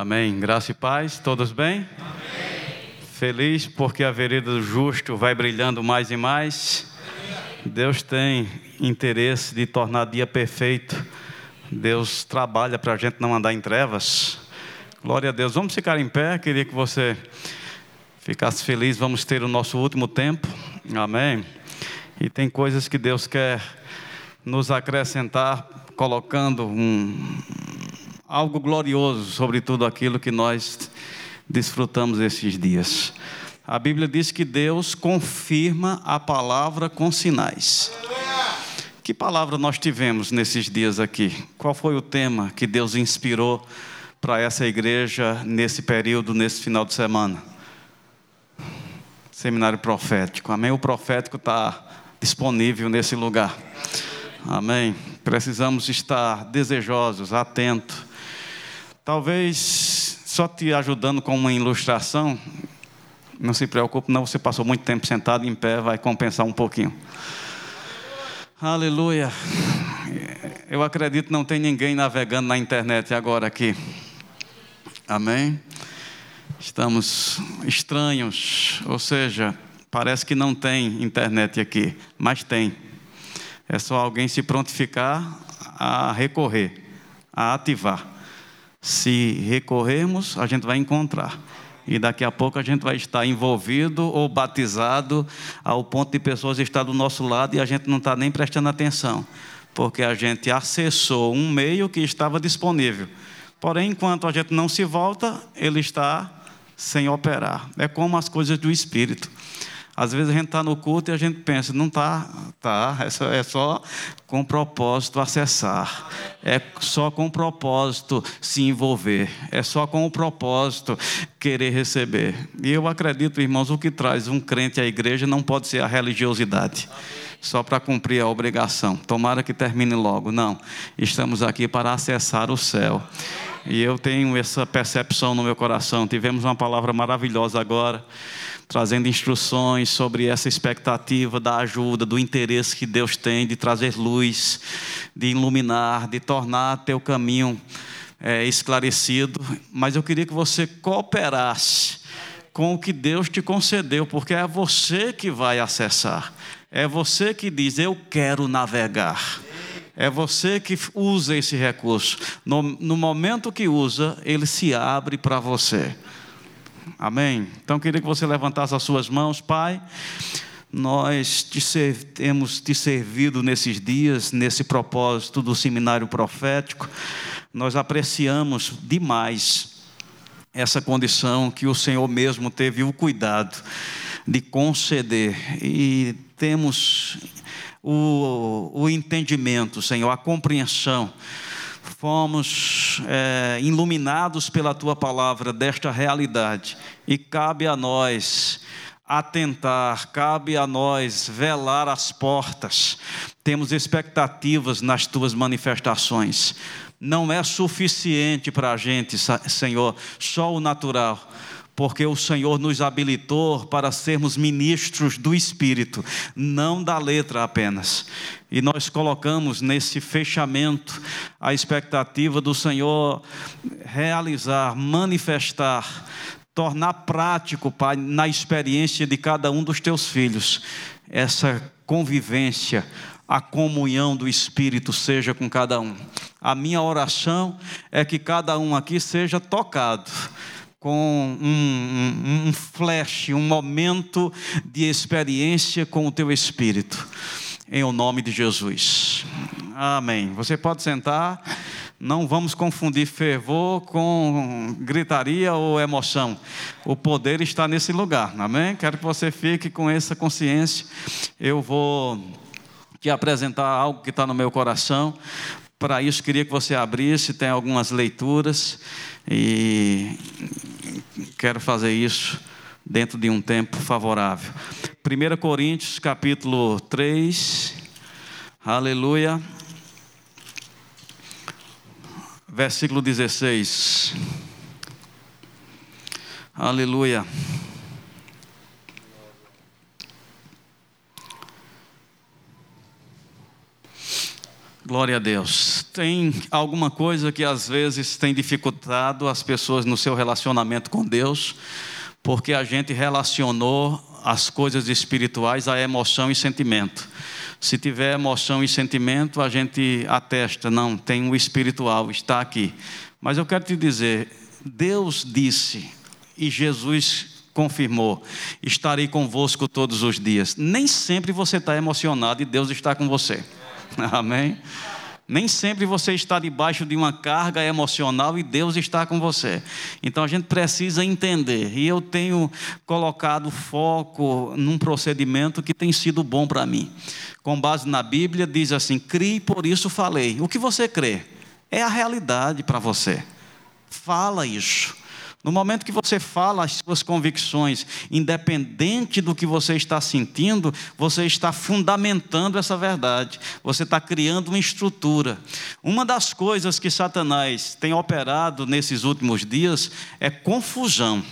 Amém. Graça e paz, todos bem? Amém. Feliz porque a vereda do justo vai brilhando mais e mais. Deus tem interesse de tornar dia perfeito. Deus trabalha para a gente não andar em trevas. Glória a Deus. Vamos ficar em pé. Queria que você ficasse feliz. Vamos ter o nosso último tempo. Amém. E tem coisas que Deus quer nos acrescentar, colocando um, algo glorioso sobre tudo aquilo que nós desfrutamos esses dias. A Bíblia diz que Deus confirma a palavra com sinais. Que palavra nós tivemos nesses dias aqui? Qual foi o tema que Deus inspirou para essa igreja nesse período, nesse final de semana? Seminário profético. Amém? O profético está disponível nesse lugar. Amém. Precisamos estar desejosos, atentos. Talvez só te ajudando com uma ilustração, não se preocupe, não, você passou muito tempo sentado em pé, vai compensar um pouquinho. Aleluia. Eu acredito que não tem ninguém navegando na internet agora aqui. Amém? Estamos estranhos, ou seja, Parece que não tem internet aqui, mas tem. É só alguém se prontificar a recorrer, a ativar. Se recorrermos, a gente vai encontrar. E daqui a pouco a gente vai estar envolvido ou batizado ao ponto de pessoas estar do nosso lado e a gente não está nem prestando atenção, porque a gente acessou um meio que estava disponível. Porém, enquanto a gente não se volta, ele está sem operar. É como as coisas do Espírito. Às vezes a gente está no culto e a gente pensa, não está, tá, é só, é só com propósito acessar, é só com propósito se envolver, é só com o propósito querer receber. E eu acredito, irmãos, o que traz um crente à igreja não pode ser a religiosidade só para cumprir a obrigação. Tomara que termine logo. Não, estamos aqui para acessar o céu. E eu tenho essa percepção no meu coração. Tivemos uma palavra maravilhosa agora trazendo instruções sobre essa expectativa da ajuda, do interesse que Deus tem de trazer luz, de iluminar, de tornar teu caminho é, esclarecido. Mas eu queria que você cooperasse com o que Deus te concedeu, porque é você que vai acessar, é você que diz: Eu quero navegar. É você que usa esse recurso. No, no momento que usa, ele se abre para você. Amém? Então queria que você levantasse as suas mãos, Pai. Nós te ser, temos te servido nesses dias, nesse propósito do seminário profético. Nós apreciamos demais essa condição que o Senhor mesmo teve o cuidado de conceder. E temos o, o entendimento, Senhor, a compreensão fomos é, iluminados pela tua palavra desta realidade, e cabe a nós atentar, cabe a nós velar as portas, temos expectativas nas tuas manifestações. Não é suficiente para a gente, Senhor, só o natural porque o Senhor nos habilitou para sermos ministros do Espírito, não da letra apenas. E nós colocamos nesse fechamento a expectativa do Senhor realizar, manifestar, tornar prático, Pai, na experiência de cada um dos teus filhos, essa convivência, a comunhão do Espírito seja com cada um. A minha oração é que cada um aqui seja tocado com um, um, um, flash, um momento de experiência com o teu Espírito, em o nome de Jesus. Amém. Você pode sentar, não vamos confundir fervor com gritaria ou emoção. O poder está nesse lugar, amém? Quero que você fique com essa consciência. Eu vou te apresentar algo que está no meu coração. Para isso, queria que você abrisse, tem algumas leituras. E quero fazer isso dentro de um tempo favorável. 1 Coríntios capítulo 3, aleluia, versículo 16. Aleluia. Glória a Deus. Tem alguma coisa que às vezes tem dificultado as pessoas no seu relacionamento com Deus, porque a gente relacionou as coisas espirituais a emoção e sentimento. Se tiver emoção e sentimento, a gente atesta, não, tem o um espiritual, está aqui. Mas eu quero te dizer, Deus disse e Jesus confirmou: estarei convosco todos os dias. Nem sempre você está emocionado e Deus está com você. Amém? Nem sempre você está debaixo de uma carga emocional e Deus está com você. Então a gente precisa entender. E eu tenho colocado foco num procedimento que tem sido bom para mim. Com base na Bíblia, diz assim: crie, por isso falei. O que você crê? É a realidade para você. Fala isso. No momento que você fala as suas convicções, independente do que você está sentindo, você está fundamentando essa verdade, você está criando uma estrutura. Uma das coisas que Satanás tem operado nesses últimos dias é confusão.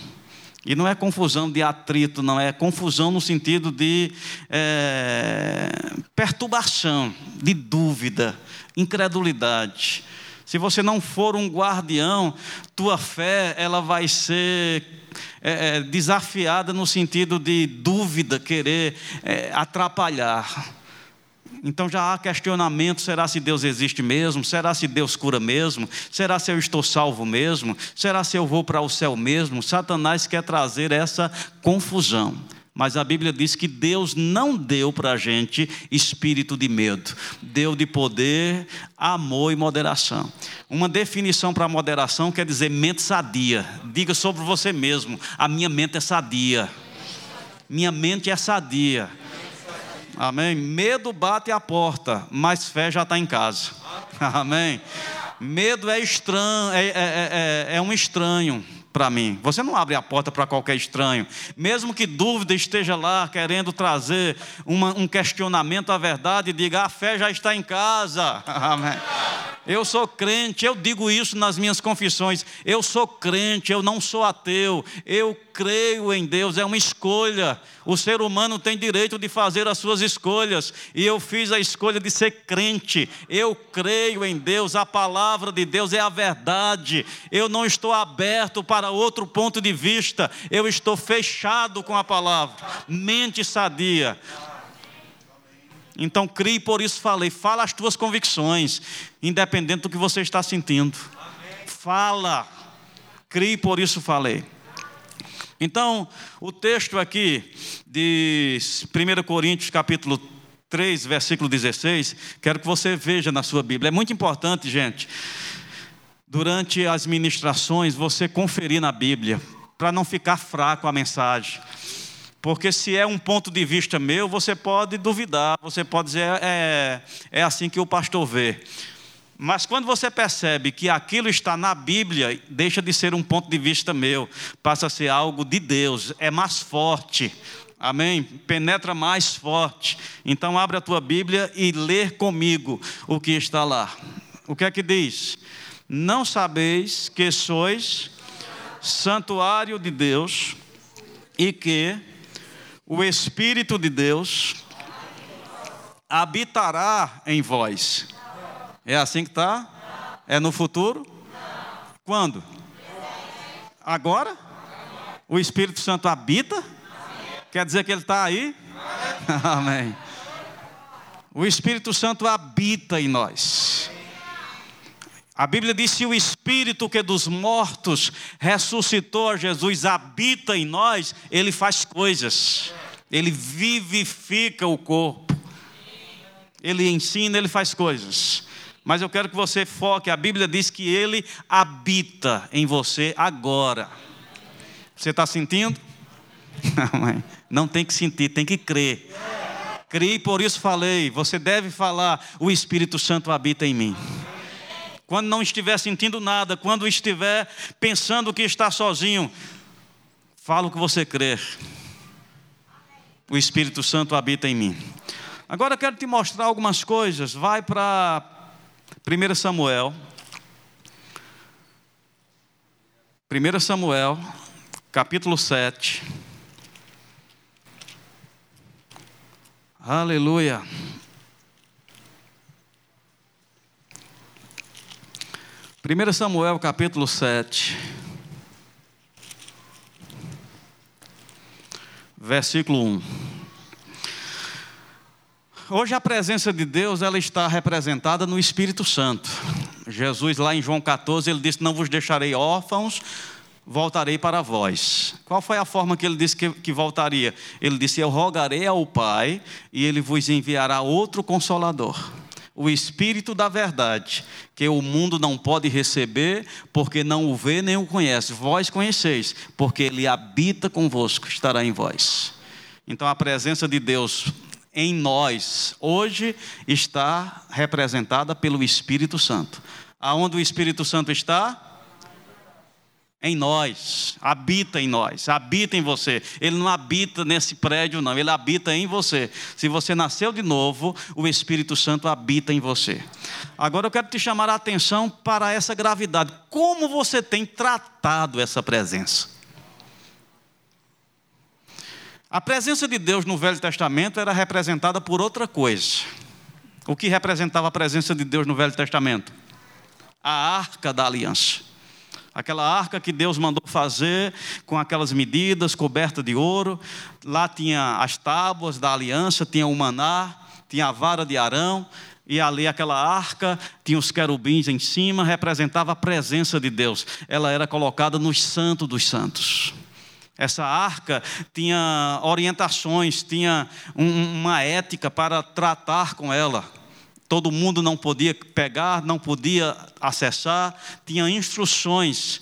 E não é confusão de atrito, não, é confusão no sentido de é, perturbação, de dúvida, incredulidade. Se você não for um guardião, tua fé ela vai ser é, é, desafiada no sentido de dúvida, querer é, atrapalhar. Então já há questionamento: será se Deus existe mesmo? Será se Deus cura mesmo? Será se eu estou salvo mesmo? Será se eu vou para o céu mesmo? Satanás quer trazer essa confusão. Mas a Bíblia diz que Deus não deu para a gente espírito de medo, deu de poder, amor e moderação. Uma definição para moderação quer dizer mente sadia. Diga sobre você mesmo: a minha mente é sadia. Minha mente é sadia. Amém? Medo bate a porta, mas fé já está em casa. Amém? Medo é estranho, é, é, é, é um estranho para mim. Você não abre a porta para qualquer estranho. Mesmo que dúvida esteja lá querendo trazer uma, um questionamento à verdade, diga: a fé já está em casa. Amém. Eu sou crente, eu digo isso nas minhas confissões. Eu sou crente, eu não sou ateu. Eu creio em Deus, é uma escolha. O ser humano tem direito de fazer as suas escolhas. E eu fiz a escolha de ser crente. Eu creio em Deus, a palavra de Deus é a verdade. Eu não estou aberto para outro ponto de vista. Eu estou fechado com a palavra. Mente sadia. Então crie, por isso falei. Fala as tuas convicções, independente do que você está sentindo. Fala. Crie, por isso falei. Então, o texto aqui de 1 Coríntios, capítulo 3, versículo 16, quero que você veja na sua Bíblia. É muito importante, gente, durante as ministrações, você conferir na Bíblia, para não ficar fraco a mensagem. Porque se é um ponto de vista meu, você pode duvidar, você pode dizer, é, é assim que o pastor vê. Mas quando você percebe que aquilo está na Bíblia, deixa de ser um ponto de vista meu, passa a ser algo de Deus, é mais forte. Amém? Penetra mais forte. Então abre a tua Bíblia e lê comigo o que está lá. O que é que diz? Não sabeis que sois santuário de Deus e que o Espírito de Deus habitará em vós. É assim que está? É no futuro? Quando? Agora? O Espírito Santo habita? Quer dizer que ele está aí? Amém. O Espírito Santo habita em nós. A Bíblia diz: se o Espírito que dos mortos ressuscitou Jesus habita em nós, ele faz coisas, ele vivifica o corpo, ele ensina, ele faz coisas. Mas eu quero que você foque: a Bíblia diz que ele habita em você agora. Você está sentindo? Não tem que sentir, tem que crer. Criei, por isso falei. Você deve falar: o Espírito Santo habita em mim quando não estiver sentindo nada, quando estiver pensando que está sozinho, fala o que você crer. O Espírito Santo habita em mim. Agora quero te mostrar algumas coisas. Vai para 1 Samuel. 1 Samuel, capítulo 7. Aleluia. 1 Samuel capítulo 7. Versículo 1. Hoje a presença de Deus ela está representada no Espírito Santo. Jesus lá em João 14 ele disse: Não vos deixarei órfãos, voltarei para vós. Qual foi a forma que ele disse que, que, voltaria? Ele disse: Eu rogarei ao Pai e ele vos enviará outro consolador. O Espírito da Verdade, que o mundo não pode receber, porque não o vê nem o conhece. Vós conheceis, porque ele habita convosco, estará em vós. Então a presença de Deus em nós, hoje, está representada pelo Espírito Santo. Aonde o Espírito Santo está? Em nós, habita em nós, habita em você. Ele não habita nesse prédio, não, ele habita em você. Se você nasceu de novo, o Espírito Santo habita em você. Agora eu quero te chamar a atenção para essa gravidade. Como você tem tratado essa presença? A presença de Deus no Velho Testamento era representada por outra coisa. O que representava a presença de Deus no Velho Testamento? A arca da aliança. Aquela arca que Deus mandou fazer com aquelas medidas, coberta de ouro. Lá tinha as tábuas da aliança, tinha o maná, tinha a vara de Arão. E ali aquela arca tinha os querubins em cima, representava a presença de Deus. Ela era colocada no santo dos santos. Essa arca tinha orientações, tinha um, uma ética para tratar com ela todo mundo não podia pegar, não podia acessar, tinha instruções,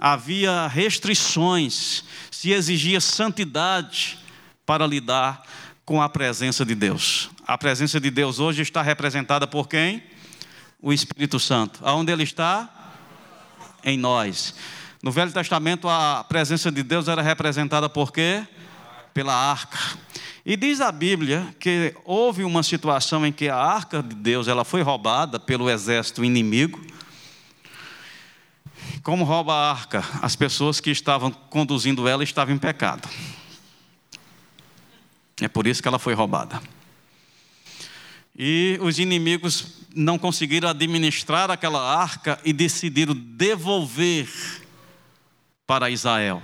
havia restrições, se exigia santidade para lidar com a presença de Deus. A presença de Deus hoje está representada por quem? O Espírito Santo. Aonde ele está? Em nós. No Velho Testamento a presença de Deus era representada por quê? Pela arca. E diz a Bíblia que houve uma situação em que a arca de Deus ela foi roubada pelo exército inimigo. Como rouba a arca? As pessoas que estavam conduzindo ela estavam em pecado. É por isso que ela foi roubada. E os inimigos não conseguiram administrar aquela arca e decidiram devolver para Israel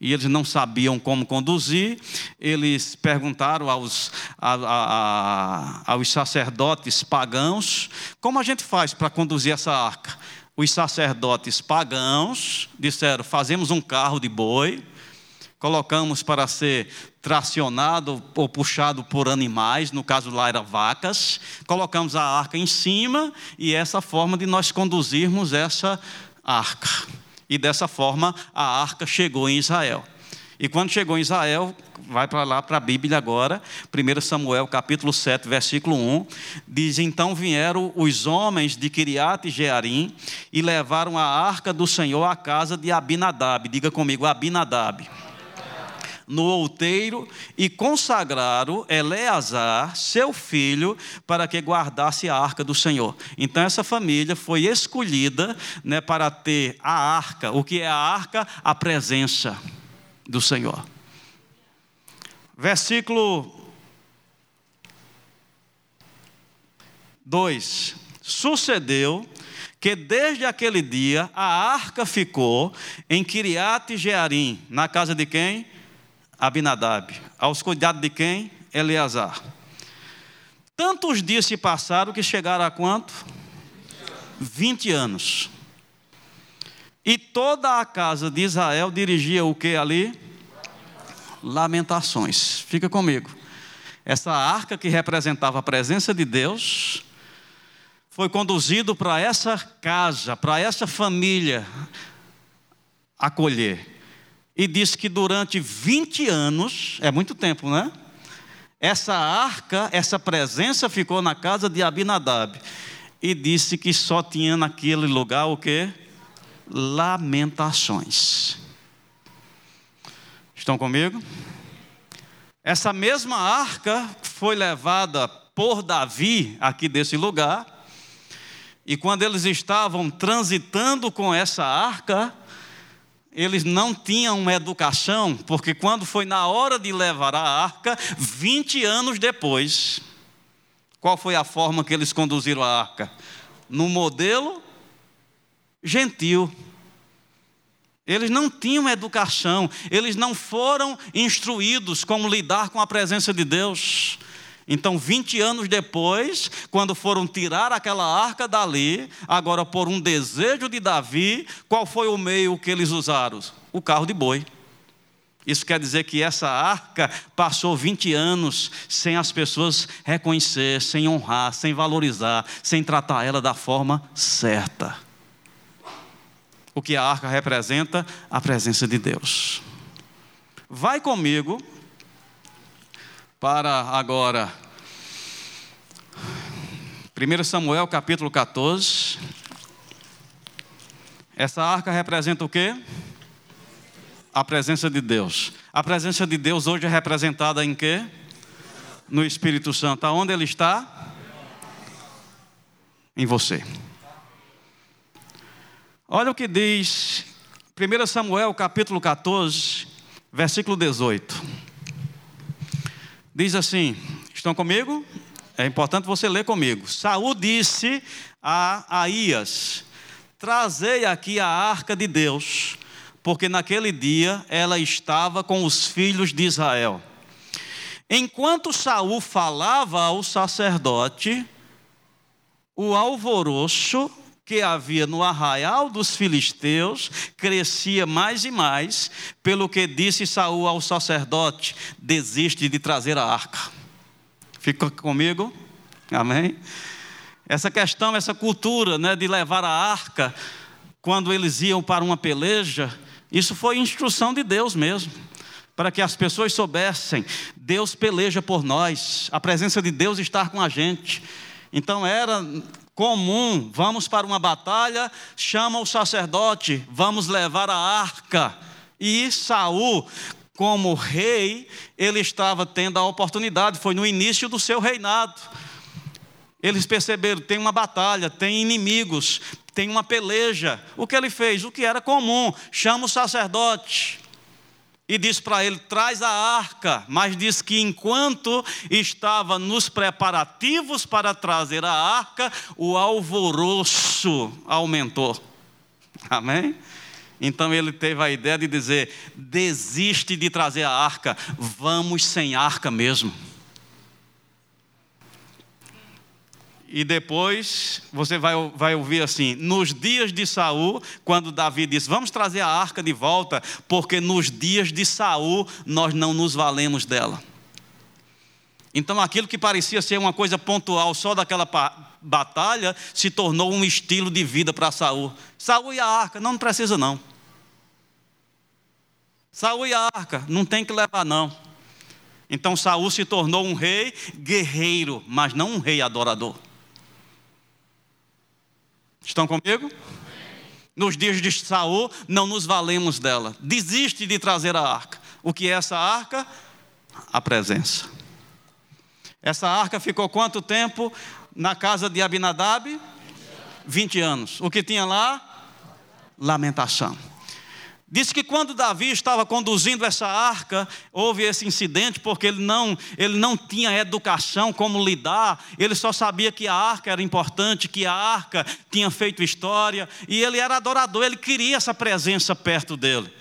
e eles não sabiam como conduzir, eles perguntaram aos, a, a, a, aos sacerdotes pagãos: como a gente faz para conduzir essa arca? Os sacerdotes pagãos disseram: fazemos um carro de boi, colocamos para ser tracionado ou puxado por animais, no caso lá era vacas, colocamos a arca em cima e essa forma de nós conduzirmos essa arca. E dessa forma a arca chegou em Israel. E quando chegou em Israel, vai para lá para a Bíblia agora, 1 Samuel capítulo 7, versículo 1, diz: Então vieram os homens de Kiriat e Jearim e levaram a arca do Senhor à casa de Abinadab. Diga comigo, Abinadab no outeiro e consagraram Eleazar, seu filho, para que guardasse a arca do Senhor. Então essa família foi escolhida né, para ter a arca. O que é a arca? A presença do Senhor. Versículo 2: Sucedeu que desde aquele dia a arca ficou em Kiriat Jearim, na casa de quem? Abinadab. Aos cuidados de quem? Eleazar. Tantos dias se passaram que chegaram a quanto? 20 anos. E toda a casa de Israel dirigia o que ali? Lamentações. Fica comigo. Essa arca que representava a presença de Deus foi conduzido para essa casa, para essa família acolher e disse que durante 20 anos, é muito tempo, né? Essa arca, essa presença ficou na casa de Abinadab. E disse que só tinha naquele lugar o que? Lamentações. Estão comigo? Essa mesma arca foi levada por Davi aqui desse lugar. E quando eles estavam transitando com essa arca, eles não tinham uma educação, porque quando foi na hora de levar a arca, 20 anos depois, qual foi a forma que eles conduziram a arca? No modelo gentil. Eles não tinham educação, eles não foram instruídos como lidar com a presença de Deus. Então, 20 anos depois, quando foram tirar aquela arca dali, agora por um desejo de Davi, qual foi o meio que eles usaram? O carro de boi. Isso quer dizer que essa arca passou 20 anos sem as pessoas reconhecer, sem honrar, sem valorizar, sem tratar ela da forma certa o que a arca representa? A presença de Deus. Vai comigo para agora 1 Samuel capítulo 14. Essa arca representa o quê? A presença de Deus. A presença de Deus hoje é representada em quê? No Espírito Santo. Aonde ele está? Em você. Olha o que diz 1 Samuel capítulo 14, versículo 18. Diz assim: Estão comigo? É importante você ler comigo. Saul disse a Aías: Trazei aqui a arca de Deus, porque naquele dia ela estava com os filhos de Israel. Enquanto Saul falava ao sacerdote, o alvoroço que havia no arraial dos filisteus crescia mais e mais, pelo que disse Saul ao sacerdote: desiste de trazer a arca. Fica comigo? Amém? Essa questão, essa cultura né, de levar a arca quando eles iam para uma peleja, isso foi instrução de Deus mesmo para que as pessoas soubessem, Deus peleja por nós, a presença de Deus está com a gente. Então era comum, vamos para uma batalha, chama o sacerdote, vamos levar a arca. E Saul, como rei, ele estava tendo a oportunidade, foi no início do seu reinado. Eles perceberam, tem uma batalha, tem inimigos, tem uma peleja. O que ele fez? O que era comum, chama o sacerdote e diz para ele: traz a arca. Mas diz que enquanto estava nos preparativos para trazer a arca, o alvoroço aumentou. Amém? Então ele teve a ideia de dizer: desiste de trazer a arca, vamos sem arca mesmo. E depois você vai, vai ouvir assim: nos dias de Saul, quando Davi disse, vamos trazer a arca de volta, porque nos dias de Saul nós não nos valemos dela. Então aquilo que parecia ser uma coisa pontual só daquela batalha se tornou um estilo de vida para Saul. Saul e a arca, não, precisa não. Saul e a arca, não tem que levar não. Então Saul se tornou um rei guerreiro, mas não um rei adorador. Estão comigo? Nos dias de Saul, não nos valemos dela. Desiste de trazer a arca. O que é essa arca? A presença. Essa arca ficou quanto tempo na casa de Abinadab? 20 anos. O que tinha lá? Lamentação. Diz que quando Davi estava conduzindo essa arca, houve esse incidente porque ele não, ele não tinha educação como lidar, ele só sabia que a arca era importante, que a arca tinha feito história, e ele era adorador, ele queria essa presença perto dele.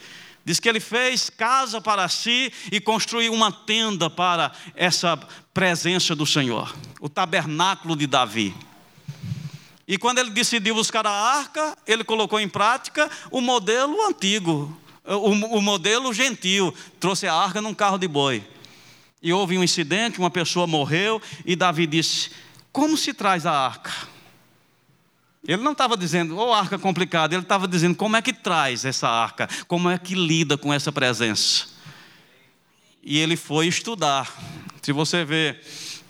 Diz que ele fez casa para si e construiu uma tenda para essa presença do Senhor, o tabernáculo de Davi. E quando ele decidiu buscar a arca, ele colocou em prática o modelo antigo, o, o modelo gentil. Trouxe a arca num carro de boi. E houve um incidente, uma pessoa morreu, e Davi disse: Como se traz a arca? Ele não estava dizendo, oh, arca complicada, ele estava dizendo como é que traz essa arca, como é que lida com essa presença. E ele foi estudar. Se você vê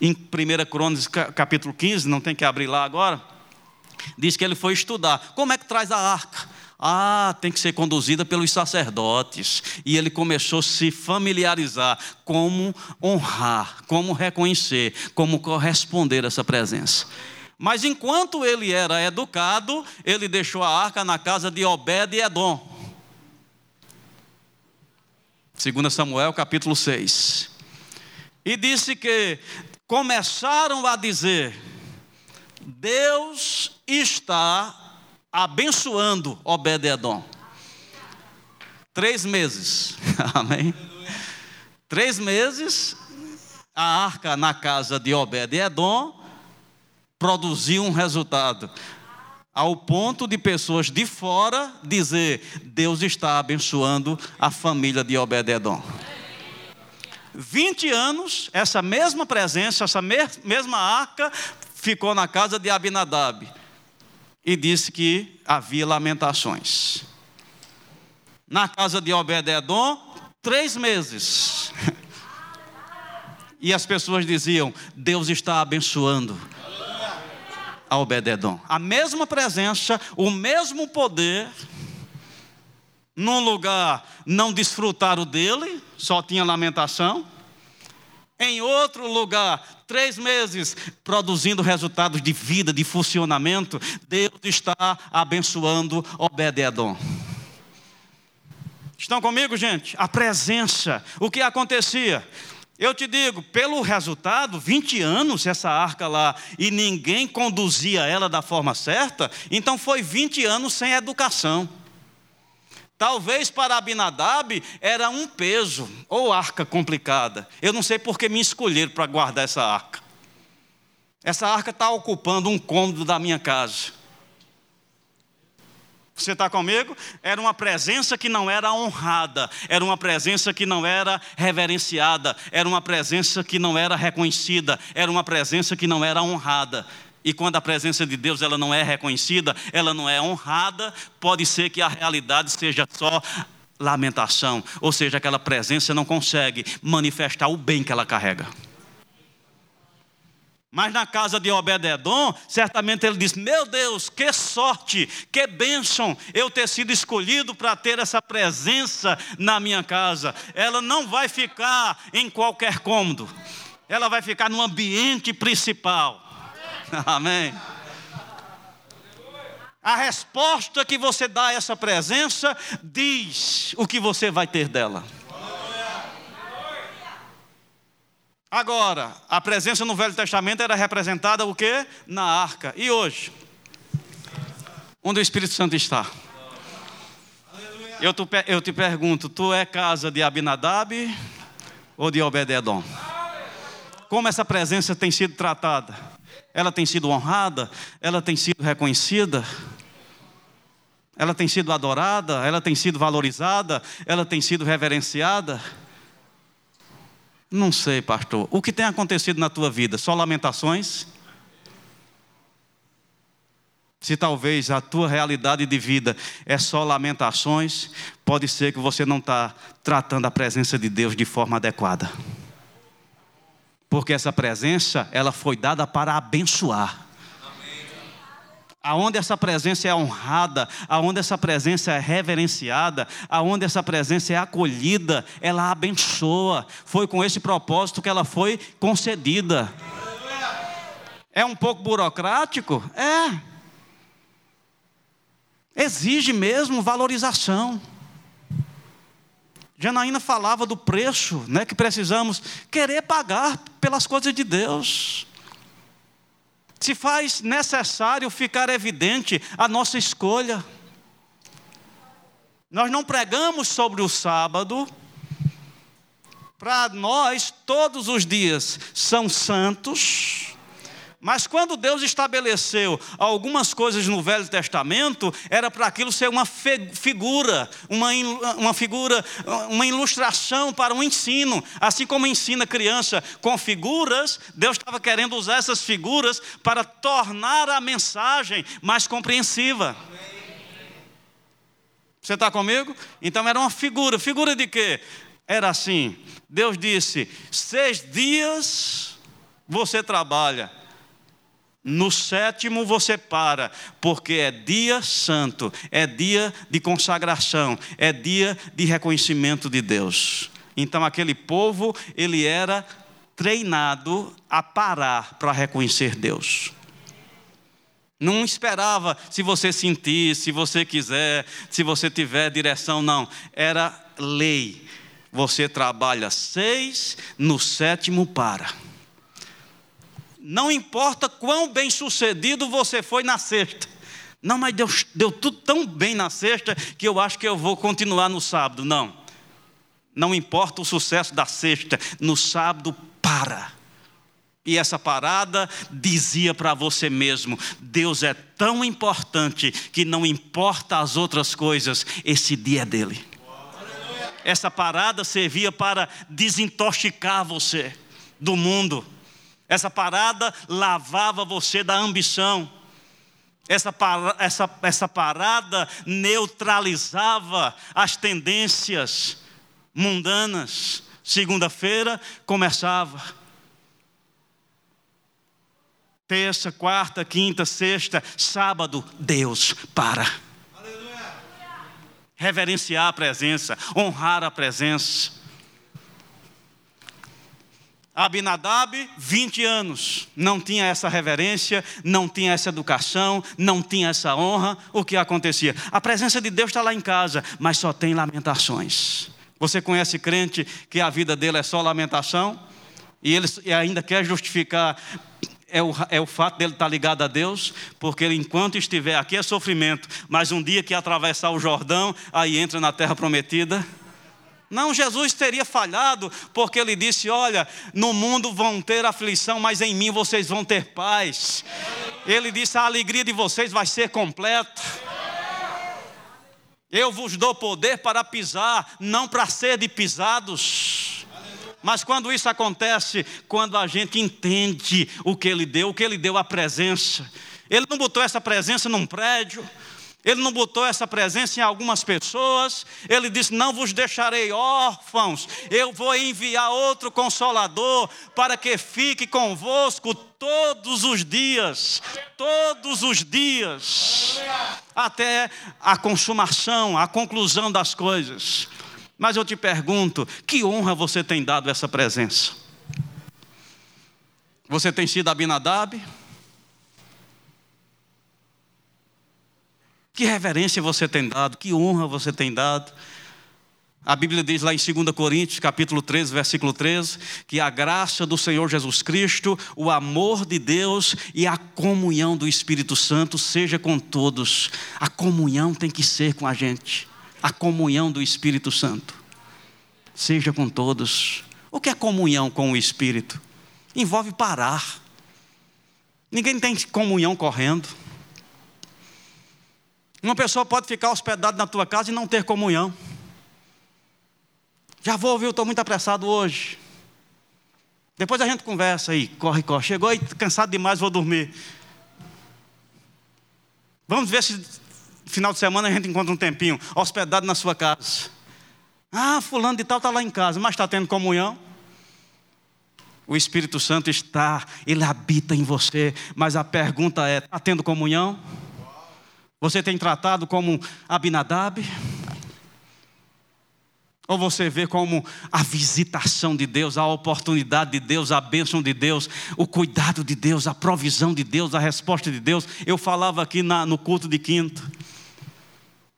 em 1 Crônicas capítulo 15, não tem que abrir lá agora, Diz que ele foi estudar. Como é que traz a arca? Ah, tem que ser conduzida pelos sacerdotes. E ele começou a se familiarizar como honrar, como reconhecer, como corresponder a essa presença. Mas enquanto ele era educado, ele deixou a arca na casa de Obed e Edom. 2 Samuel capítulo 6. E disse que começaram a dizer: Deus está abençoando Obed-Edom. Três meses, amém? Três meses, a arca na casa de Obed-Edom produziu um resultado ao ponto de pessoas de fora dizer: Deus está abençoando a família de Obed-Edom. 20 anos, essa mesma presença, essa mesma arca ficou na casa de Abinadab e disse que havia lamentações. Na casa de Obed-Edom, três meses. E as pessoas diziam: Deus está abençoando a Obededon. A mesma presença, o mesmo poder, num lugar não desfrutaram dele, só tinha lamentação. Em outro lugar, três meses produzindo resultados de vida, de funcionamento, Deus está abençoando Obededon. Estão comigo, gente? A presença, o que acontecia? Eu te digo, pelo resultado, 20 anos essa arca lá e ninguém conduzia ela da forma certa, então foi 20 anos sem educação. Talvez para Abinadab era um peso, ou arca complicada. Eu não sei por que me escolheram para guardar essa arca. Essa arca está ocupando um cômodo da minha casa. Você está comigo? Era uma presença que não era honrada, era uma presença que não era reverenciada, era uma presença que não era reconhecida, era uma presença que não era honrada. E quando a presença de Deus ela não é reconhecida, ela não é honrada, pode ser que a realidade seja só lamentação, ou seja, aquela presença não consegue manifestar o bem que ela carrega. Mas na casa de Obededon, certamente ele diz: Meu Deus, que sorte, que bênção eu ter sido escolhido para ter essa presença na minha casa. Ela não vai ficar em qualquer cômodo, ela vai ficar no ambiente principal. Amém. A resposta que você dá a essa presença diz o que você vai ter dela. Agora, a presença no Velho Testamento era representada o quê? Na arca. E hoje? Onde o Espírito Santo está? Eu, eu te pergunto, tu é casa de Abinadab ou de Obededon? Como essa presença tem sido tratada? Ela tem sido honrada? Ela tem sido reconhecida? Ela tem sido adorada? Ela tem sido valorizada? Ela tem sido reverenciada? Não sei, pastor. O que tem acontecido na tua vida? Só lamentações? Se talvez a tua realidade de vida é só lamentações, pode ser que você não está tratando a presença de Deus de forma adequada. Porque essa presença, ela foi dada para abençoar aonde essa presença é honrada, aonde essa presença é reverenciada, aonde essa presença é acolhida, ela abençoa. Foi com esse propósito que ela foi concedida. É um pouco burocrático? É. Exige mesmo valorização. Janaína falava do preço né, que precisamos querer pagar pelas coisas de Deus. Se faz necessário ficar evidente a nossa escolha. Nós não pregamos sobre o sábado, para nós todos os dias são santos, mas quando Deus estabeleceu algumas coisas no Velho Testamento, era para aquilo ser uma figura, uma, uma figura, uma ilustração para um ensino. Assim como ensina criança com figuras, Deus estava querendo usar essas figuras para tornar a mensagem mais compreensiva. Você está comigo? Então era uma figura. Figura de quê? Era assim: Deus disse: seis dias você trabalha no sétimo você para, porque é dia santo, é dia de consagração, é dia de reconhecimento de Deus. Então aquele povo, ele era treinado a parar para reconhecer Deus. Não esperava se você sentir, se você quiser, se você tiver direção, não. Era lei. Você trabalha seis, no sétimo para. Não importa quão bem sucedido você foi na sexta, Não, mas deu, deu tudo tão bem na sexta que eu acho que eu vou continuar no sábado. Não. Não importa o sucesso da sexta, no sábado para. E essa parada dizia para você mesmo: Deus é tão importante que não importa as outras coisas, esse dia é dele. Essa parada servia para desintoxicar você do mundo. Essa parada lavava você da ambição. Essa, essa, essa parada neutralizava as tendências mundanas. Segunda-feira começava. Terça, quarta, quinta, sexta, sábado, Deus para. Aleluia. Reverenciar a presença, honrar a presença. Abinadab, 20 anos, não tinha essa reverência, não tinha essa educação, não tinha essa honra. O que acontecia? A presença de Deus está lá em casa, mas só tem lamentações. Você conhece crente que a vida dele é só lamentação? E ele ainda quer justificar é o, é o fato dele estar ligado a Deus, porque ele, enquanto estiver aqui é sofrimento, mas um dia que atravessar o Jordão, aí entra na terra prometida. Não, Jesus teria falhado, porque ele disse: Olha, no mundo vão ter aflição, mas em mim vocês vão ter paz. Ele disse: A alegria de vocês vai ser completa. Eu vos dou poder para pisar, não para ser de pisados. Mas quando isso acontece, quando a gente entende o que ele deu, o que ele deu a presença. Ele não botou essa presença num prédio, ele não botou essa presença em algumas pessoas. Ele disse: Não vos deixarei órfãos. Eu vou enviar outro consolador para que fique convosco todos os dias. Todos os dias. Até a consumação, a conclusão das coisas. Mas eu te pergunto: que honra você tem dado essa presença? Você tem sido Abinadab? Que reverência você tem dado, que honra você tem dado. A Bíblia diz lá em 2 Coríntios, capítulo 13, versículo 13, que a graça do Senhor Jesus Cristo, o amor de Deus e a comunhão do Espírito Santo seja com todos. A comunhão tem que ser com a gente. A comunhão do Espírito Santo. Seja com todos. O que é comunhão com o Espírito? Envolve parar. Ninguém tem comunhão correndo. Uma pessoa pode ficar hospedada na tua casa e não ter comunhão. Já vou eu estou muito apressado hoje. Depois a gente conversa aí, corre, corre. Chegou aí, cansado demais, vou dormir. Vamos ver se final de semana a gente encontra um tempinho, hospedado na sua casa. Ah, fulano de tal está lá em casa, mas está tendo comunhão. O Espírito Santo está, ele habita em você, mas a pergunta é: está tendo comunhão? Você tem tratado como Abinadab? Ou você vê como a visitação de Deus, a oportunidade de Deus, a bênção de Deus, o cuidado de Deus, a provisão de Deus, a resposta de Deus? Eu falava aqui na, no culto de quinta.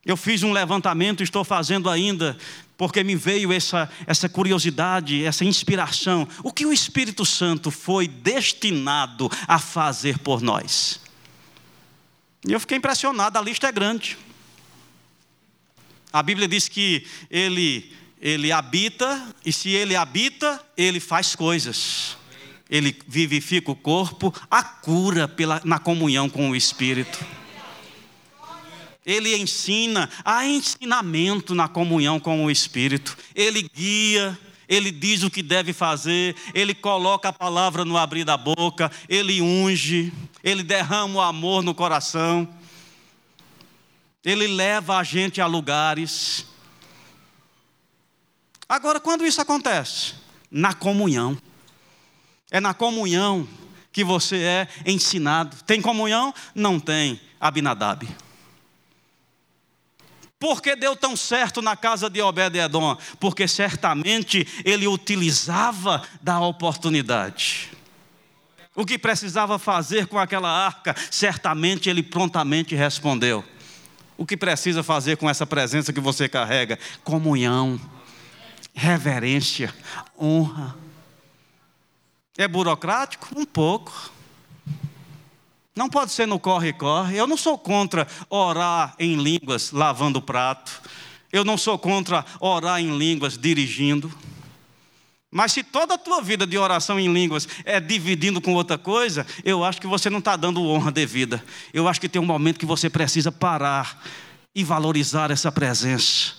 Eu fiz um levantamento, estou fazendo ainda, porque me veio essa, essa curiosidade, essa inspiração. O que o Espírito Santo foi destinado a fazer por nós? E eu fiquei impressionado, a lista é grande. A Bíblia diz que ele, ele habita, e se ele habita, ele faz coisas. Ele vivifica o corpo, a cura pela, na comunhão com o Espírito. Ele ensina, há ensinamento na comunhão com o Espírito. Ele guia, ele diz o que deve fazer, ele coloca a palavra no abrir da boca, ele unge, ele derrama o amor no coração, ele leva a gente a lugares. Agora, quando isso acontece? Na comunhão. É na comunhão que você é ensinado. Tem comunhão? Não tem. Abinadab. Por que deu tão certo na casa de Obed-Edom? Porque certamente ele utilizava da oportunidade. O que precisava fazer com aquela arca, certamente ele prontamente respondeu. O que precisa fazer com essa presença que você carrega? Comunhão, reverência, honra. É burocrático? Um pouco. Não pode ser no corre-corre. Eu não sou contra orar em línguas lavando o prato. Eu não sou contra orar em línguas dirigindo. Mas se toda a tua vida de oração em línguas é dividindo com outra coisa, eu acho que você não está dando honra devida. Eu acho que tem um momento que você precisa parar e valorizar essa presença.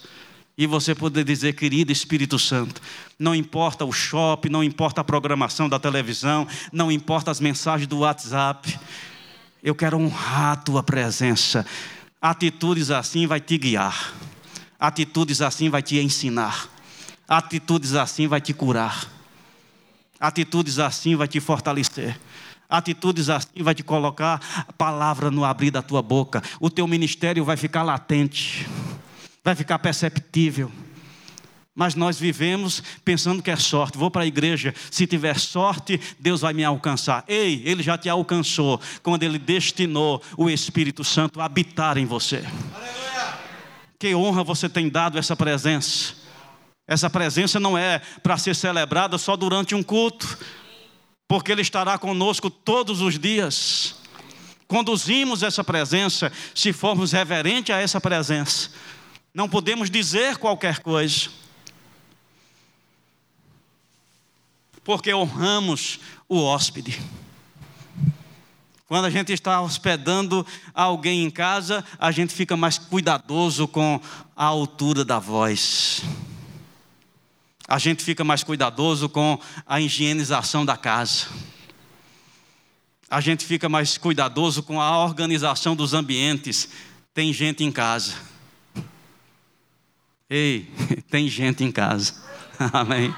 E você poder dizer, querido Espírito Santo, não importa o shopping, não importa a programação da televisão, não importa as mensagens do WhatsApp, eu quero honrar a tua presença. Atitudes assim vai te guiar. Atitudes assim vai te ensinar. Atitudes assim vai te curar. Atitudes assim vai te fortalecer. Atitudes assim vai te colocar a palavra no abrir da tua boca. O teu ministério vai ficar latente. Vai ficar perceptível. Mas nós vivemos pensando que é sorte. Vou para a igreja, se tiver sorte, Deus vai me alcançar. Ei, Ele já te alcançou quando Ele destinou o Espírito Santo a habitar em você. Aleluia. Que honra você tem dado essa presença. Essa presença não é para ser celebrada só durante um culto, porque Ele estará conosco todos os dias. Conduzimos essa presença se formos reverentes a essa presença. Não podemos dizer qualquer coisa porque honramos o hóspede. Quando a gente está hospedando alguém em casa, a gente fica mais cuidadoso com a altura da voz. A gente fica mais cuidadoso com a higienização da casa. A gente fica mais cuidadoso com a organização dos ambientes. Tem gente em casa. Ei, tem gente em casa. Amém.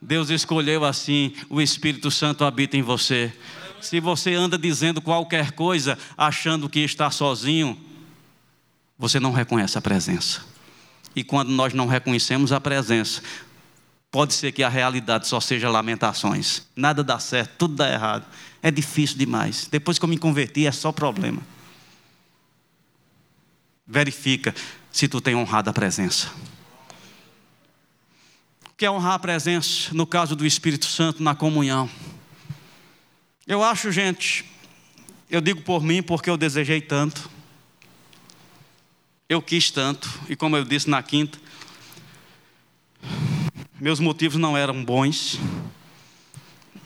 Deus escolheu assim, o Espírito Santo habita em você. Se você anda dizendo qualquer coisa, achando que está sozinho, você não reconhece a presença. E quando nós não reconhecemos a presença, pode ser que a realidade só seja lamentações. Nada dá certo, tudo dá errado. É difícil demais. Depois que eu me converti, é só problema. Verifica se tu tem honrado a presença que é honrar a presença, no caso do Espírito Santo, na comunhão. Eu acho, gente, eu digo por mim porque eu desejei tanto, eu quis tanto, e como eu disse na quinta, meus motivos não eram bons,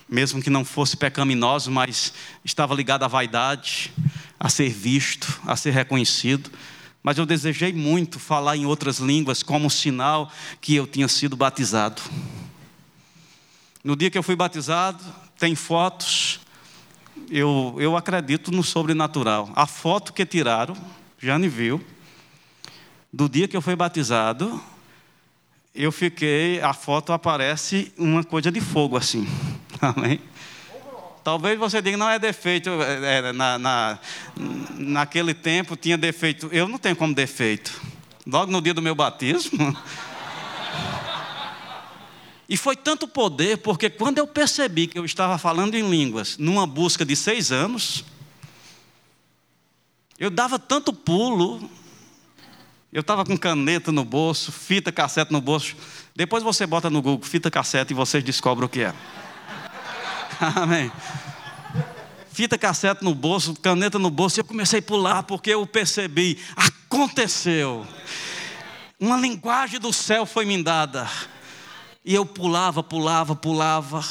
mesmo que não fosse pecaminoso, mas estava ligado à vaidade, a ser visto, a ser reconhecido mas eu desejei muito falar em outras línguas como sinal que eu tinha sido batizado. No dia que eu fui batizado, tem fotos, eu, eu acredito no sobrenatural. A foto que tiraram, Jane viu, do dia que eu fui batizado, eu fiquei, a foto aparece uma coisa de fogo assim. Amém? Talvez você diga, não é defeito, é, é, na, na, naquele tempo tinha defeito. Eu não tenho como defeito. Logo no dia do meu batismo. E foi tanto poder, porque quando eu percebi que eu estava falando em línguas, numa busca de seis anos, eu dava tanto pulo, eu estava com caneta no bolso, fita cassete no bolso. Depois você bota no Google fita cassete e vocês descobrem o que é. Amém. Fita cassete no bolso, caneta no bolso, eu comecei a pular porque eu percebi, aconteceu. Uma linguagem do céu foi me dada. E eu pulava, pulava, pulava.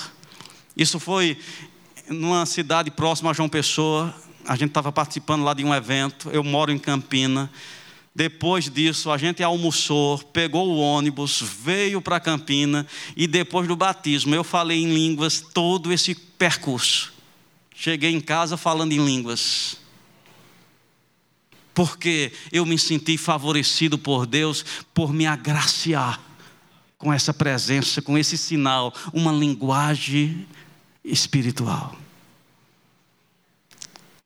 Isso foi numa cidade próxima a João Pessoa. A gente estava participando lá de um evento. Eu moro em Campina. Depois disso, a gente almoçou, pegou o ônibus, veio para Campina e depois do batismo eu falei em línguas todo esse percurso. Cheguei em casa falando em línguas. Porque eu me senti favorecido por Deus por me agraciar com essa presença, com esse sinal, uma linguagem espiritual.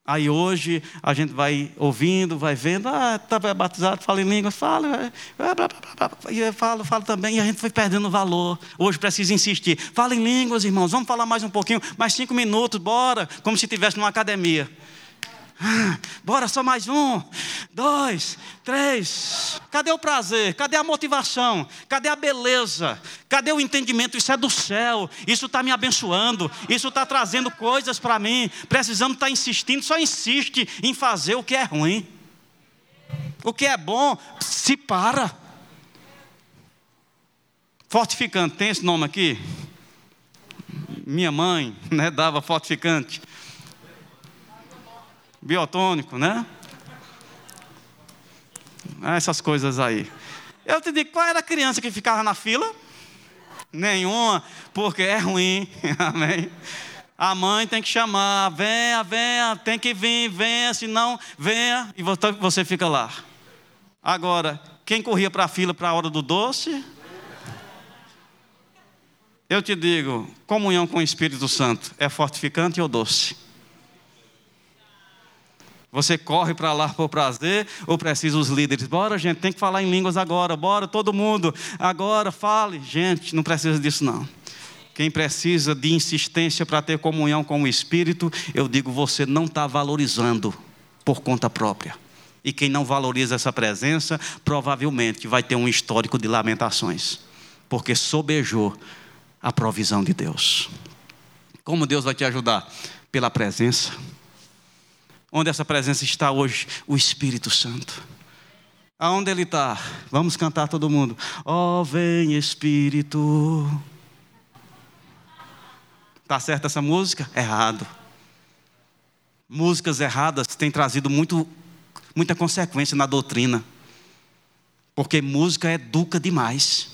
Aí hoje a gente vai ouvindo, vai vendo, ah, está batizado, fala em língua, fala, e eu falo, falo também, e a gente foi perdendo valor. Hoje precisa insistir. Fala em línguas, irmãos, vamos falar mais um pouquinho, mais cinco minutos, bora, como se estivesse numa academia. Bora, só mais um, dois, três. Cadê o prazer? Cadê a motivação? Cadê a beleza? Cadê o entendimento? Isso é do céu. Isso está me abençoando. Isso está trazendo coisas para mim. Precisamos estar tá insistindo. Só insiste em fazer o que é ruim. O que é bom, se para. Fortificante, tem esse nome aqui? Minha mãe né, dava fortificante biotônico, né? Essas coisas aí. Eu te digo, qual era a criança que ficava na fila? Nenhuma, porque é ruim, amém? A mãe tem que chamar, venha, venha, tem que vir, venha, senão venha, e você fica lá. Agora, quem corria para a fila para a hora do doce? Eu te digo, comunhão com o Espírito Santo é fortificante ou doce? Você corre para lá por prazer ou precisa os líderes? Bora, gente, tem que falar em línguas agora. Bora, todo mundo. Agora, fale. Gente, não precisa disso não. Quem precisa de insistência para ter comunhão com o Espírito, eu digo, você não está valorizando por conta própria. E quem não valoriza essa presença, provavelmente vai ter um histórico de lamentações, porque sobejou a provisão de Deus. Como Deus vai te ajudar? Pela presença Onde essa presença está hoje? O Espírito Santo. Aonde ele está? Vamos cantar todo mundo. Ó, oh, vem Espírito. Tá certa essa música? Errado. Músicas erradas têm trazido muito, muita consequência na doutrina. Porque música educa demais.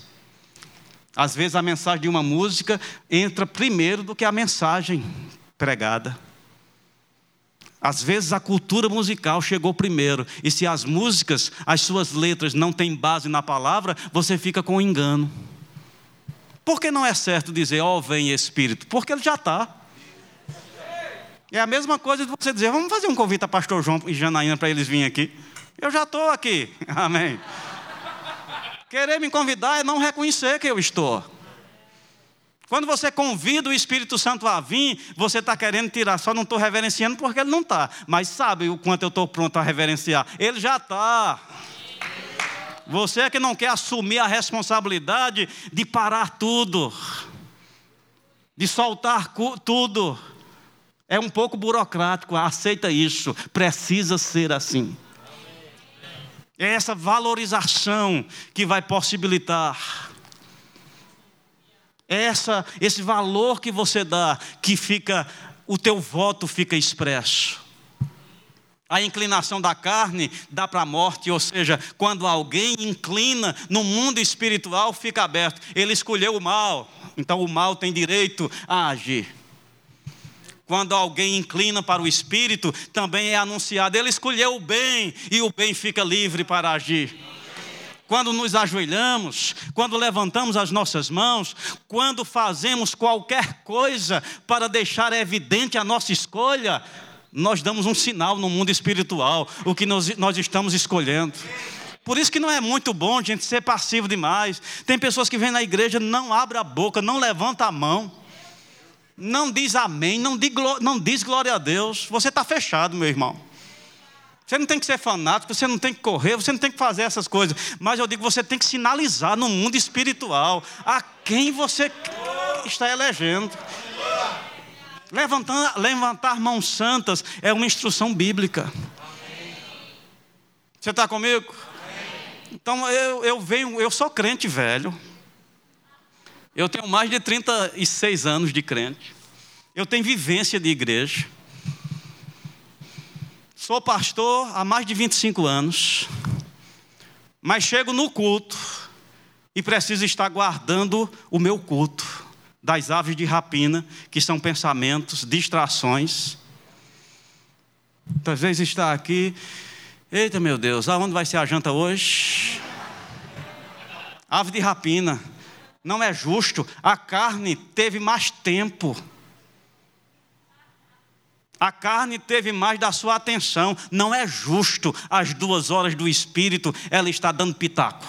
Às vezes a mensagem de uma música entra primeiro do que a mensagem pregada. Às vezes a cultura musical chegou primeiro, e se as músicas, as suas letras não têm base na palavra, você fica com engano. Por que não é certo dizer, ó, oh, vem Espírito? Porque ele já está. É a mesma coisa de você dizer, vamos fazer um convite a pastor João e Janaína para eles virem aqui. Eu já estou aqui, amém. Querer me convidar é não reconhecer que eu estou. Quando você convida o Espírito Santo a vir, você está querendo tirar. Só não estou reverenciando porque ele não está. Mas sabe o quanto eu estou pronto a reverenciar? Ele já está. Você é que não quer assumir a responsabilidade de parar tudo, de soltar tudo. É um pouco burocrático, aceita isso. Precisa ser assim. É essa valorização que vai possibilitar essa, esse valor que você dá, que fica, o teu voto fica expresso. A inclinação da carne dá para a morte, ou seja, quando alguém inclina no mundo espiritual, fica aberto. Ele escolheu o mal, então o mal tem direito a agir. Quando alguém inclina para o espírito, também é anunciado. Ele escolheu o bem e o bem fica livre para agir quando nos ajoelhamos, quando levantamos as nossas mãos, quando fazemos qualquer coisa para deixar evidente a nossa escolha, nós damos um sinal no mundo espiritual, o que nós, nós estamos escolhendo. Por isso que não é muito bom, gente, ser passivo demais. Tem pessoas que vêm na igreja, não abre a boca, não levanta a mão, não diz amém, não diz, não diz glória a Deus. Você está fechado, meu irmão. Você não tem que ser fanático, você não tem que correr, você não tem que fazer essas coisas. Mas eu digo, você tem que sinalizar no mundo espiritual a quem você está elegendo. Levantar, levantar mãos santas é uma instrução bíblica. Você está comigo? Então eu, eu venho, eu sou crente velho. Eu tenho mais de 36 anos de crente. Eu tenho vivência de igreja. Sou pastor há mais de 25 anos, mas chego no culto e preciso estar guardando o meu culto das aves de rapina, que são pensamentos, distrações. Às vezes está aqui, eita meu Deus, aonde vai ser a janta hoje? Ave de rapina, não é justo, a carne teve mais tempo a carne teve mais da sua atenção. Não é justo as duas horas do espírito ela está dando pitaco.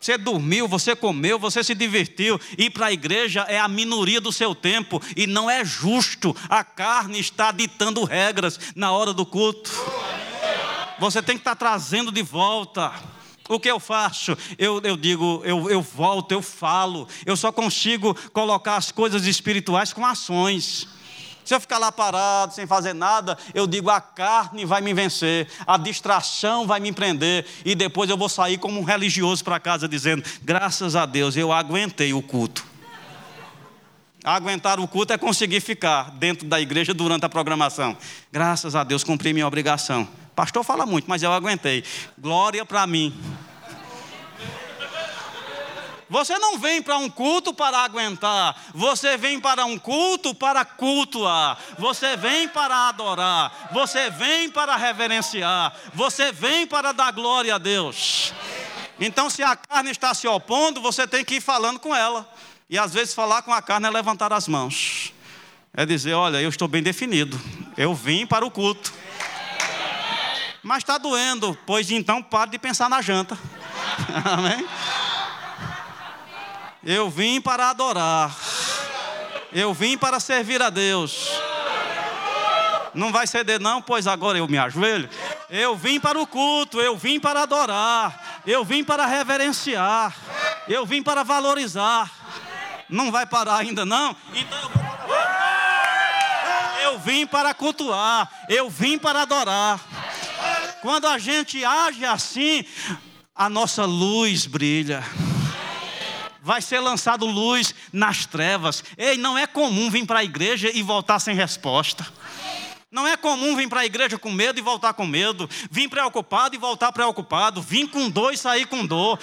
Você dormiu, você comeu, você se divertiu. Ir para a igreja é a minoria do seu tempo e não é justo. A carne está ditando regras na hora do culto. Você tem que estar trazendo de volta. O que eu faço? Eu, eu digo, eu, eu volto, eu falo. Eu só consigo colocar as coisas espirituais com ações. Se eu ficar lá parado, sem fazer nada, eu digo: a carne vai me vencer, a distração vai me prender, e depois eu vou sair como um religioso para casa dizendo: graças a Deus, eu aguentei o culto. Aguentar o culto é conseguir ficar dentro da igreja durante a programação. Graças a Deus, cumpri minha obrigação. Pastor fala muito, mas eu aguentei. Glória para mim. Você não vem para um culto para aguentar, você vem para um culto para cultuar, você vem para adorar, você vem para reverenciar, você vem para dar glória a Deus. Então, se a carne está se opondo, você tem que ir falando com ela. E às vezes falar com a carne é levantar as mãos. É dizer: Olha, eu estou bem definido, eu vim para o culto. Mas está doendo, pois então pare de pensar na janta. Amém? Eu vim para adorar. Eu vim para servir a Deus. Não vai ceder, não, pois agora eu me ajoelho. Eu vim para o culto, eu vim para adorar, eu vim para reverenciar, eu vim para valorizar. Não vai parar ainda, não? Então eu vou Eu vim para cultuar, eu vim para adorar. Quando a gente age assim, a nossa luz brilha vai ser lançado luz nas trevas. Ei, não é comum vir para a igreja e voltar sem resposta. Não é comum vir para a igreja com medo e voltar com medo, vir preocupado e voltar preocupado, vir com dor e sair com dor.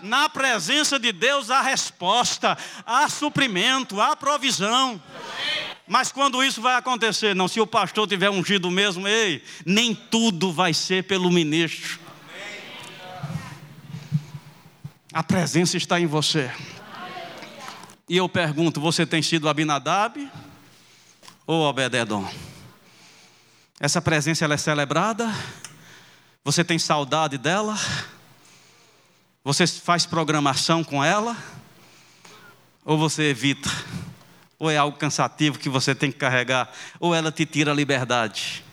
Na presença de Deus há resposta, há suprimento, há provisão. Mas quando isso vai acontecer? Não, se o pastor tiver ungido mesmo, ei, nem tudo vai ser pelo ministro. A presença está em você. E eu pergunto: você tem sido Abinadab ou Obededon? Essa presença ela é celebrada? Você tem saudade dela? Você faz programação com ela? Ou você evita? Ou é algo cansativo que você tem que carregar? Ou ela te tira a liberdade?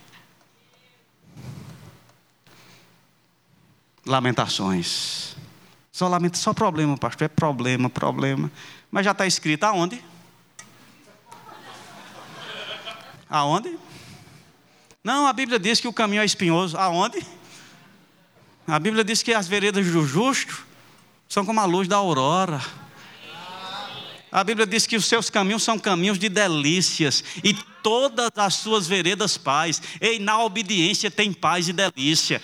Lamentações. Só lamento, só problema, pastor. É problema, problema. Mas já está escrito aonde? Aonde? Não, a Bíblia diz que o caminho é espinhoso. Aonde? A Bíblia diz que as veredas do justo são como a luz da aurora. A Bíblia diz que os seus caminhos são caminhos de delícias e todas as suas veredas paz. E na obediência tem paz e delícia.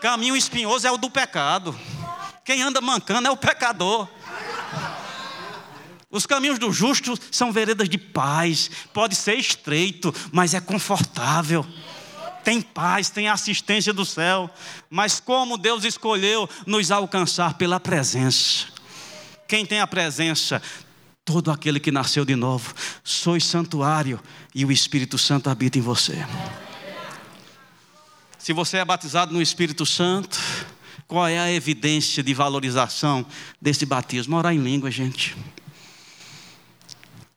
Caminho espinhoso é o do pecado. Quem anda mancando é o pecador. Os caminhos do justo são veredas de paz. Pode ser estreito, mas é confortável. Tem paz, tem assistência do céu. Mas como Deus escolheu nos alcançar pela presença. Quem tem a presença? Todo aquele que nasceu de novo. Sois santuário e o Espírito Santo habita em você. Se você é batizado no Espírito Santo, qual é a evidência de valorização desse batismo? Orar em língua, gente.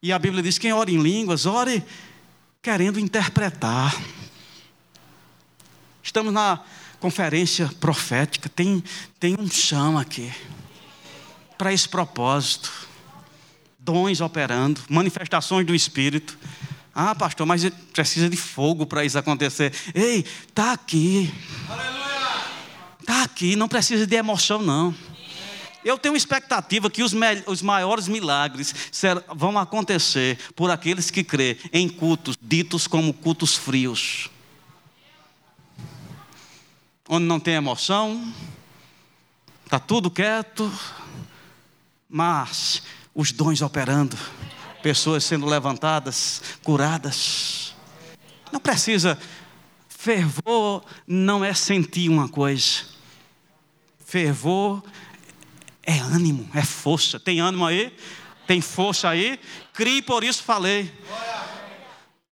E a Bíblia diz: quem ora em línguas, ore querendo interpretar. Estamos na conferência profética, tem, tem um chão aqui, para esse propósito. Dons operando, manifestações do Espírito. Ah, pastor, mas precisa de fogo para isso acontecer. Ei, está aqui. Aleluia. Está aqui, não precisa de emoção, não. Eu tenho expectativa que os, os maiores milagres vão acontecer por aqueles que crê em cultos ditos como cultos frios. Onde não tem emoção, está tudo quieto, mas os dons operando, pessoas sendo levantadas, curadas. Não precisa, fervor não é sentir uma coisa. Fervor é ânimo, é força. Tem ânimo aí? Tem força aí? Crie, por isso falei.